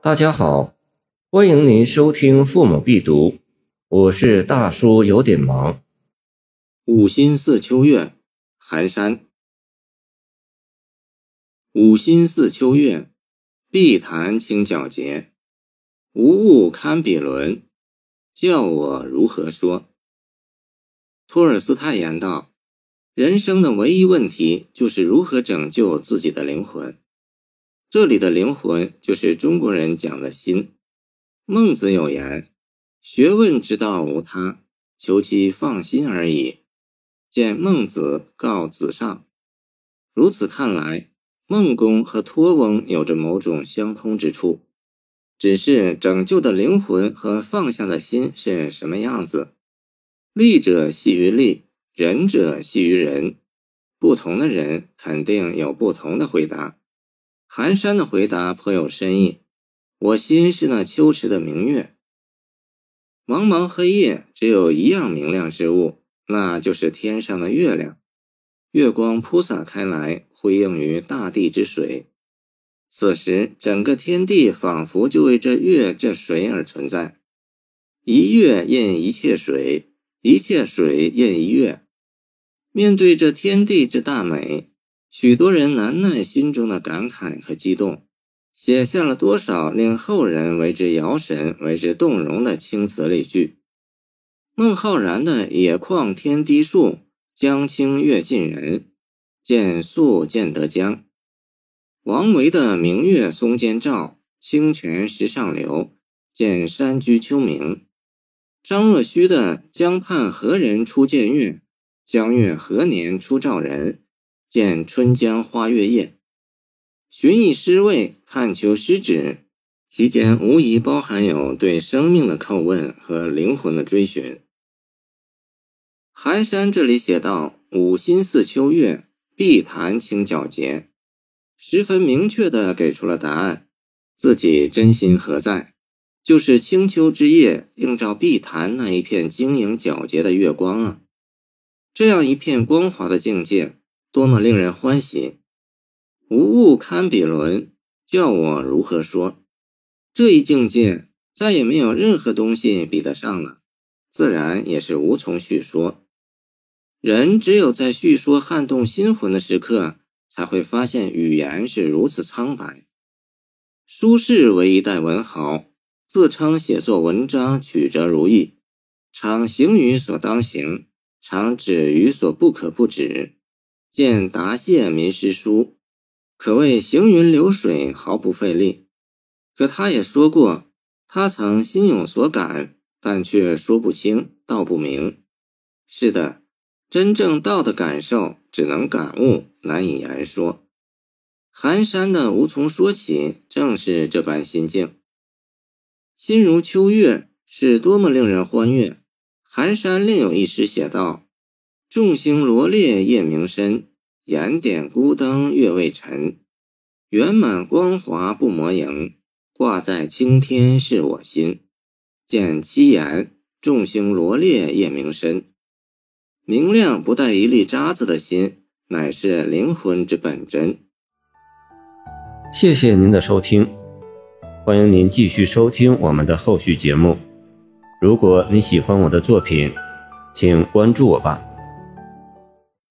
大家好，欢迎您收听《父母必读》，我是大叔，有点忙。五心似秋月，寒山。五心似秋月，碧潭清皎洁。无物堪比伦，叫我如何说？托尔斯泰言道：“人生的唯一问题就是如何拯救自己的灵魂。”这里的灵魂就是中国人讲的心。孟子有言：“学问之道无他，求其放心而已。”见孟子告子上。如此看来，孟公和托翁有着某种相通之处，只是拯救的灵魂和放下的心是什么样子？利者系于利，仁者系于仁。不同的人肯定有不同的回答。寒山的回答颇有深意。我心是那秋池的明月。茫茫黑夜，只有一样明亮之物，那就是天上的月亮。月光铺洒开来，辉映于大地之水。此时，整个天地仿佛就为这月、这水而存在。一月映一切水，一切水映一月。面对这天地之大美。许多人难耐心中的感慨和激动，写下了多少令后人为之摇神、为之动容的青词丽句。孟浩然的“野旷天低树，江清月近人，见素见得江”；王维的“明月松间照，清泉石上流，见山居秋暝”；张若虚的“江畔何人初见月，江月何年初照人”。见春江花月夜，寻一诗味，探求诗旨，其间无疑包含有对生命的叩问和灵魂的追寻。寒山这里写道：“五心似秋月，碧潭清皎洁”，十分明确地给出了答案。自己真心何在？就是清秋之夜映照碧潭那一片晶莹皎洁的月光啊！这样一片光滑的境界。多么令人欢喜！无物堪比伦，叫我如何说？这一境界再也没有任何东西比得上了，自然也是无从叙说。人只有在叙说撼动心魂的时刻，才会发现语言是如此苍白。苏轼为一代文豪，自称写作文章曲折如意，常行于所当行，常止于所不可不止。见答谢民诗书，可谓行云流水，毫不费力。可他也说过，他曾心有所感，但却说不清道不明。是的，真正道的感受，只能感悟，难以言说。寒山的无从说起，正是这般心境。心如秋月，是多么令人欢悦。寒山另有一诗写道。众星罗列夜明深，燃点孤灯月未沉。圆满光华不磨盈，挂在青天是我心。见七言，众星罗列夜明深。明亮不带一粒渣子的心，乃是灵魂之本真。谢谢您的收听，欢迎您继续收听我们的后续节目。如果你喜欢我的作品，请关注我吧。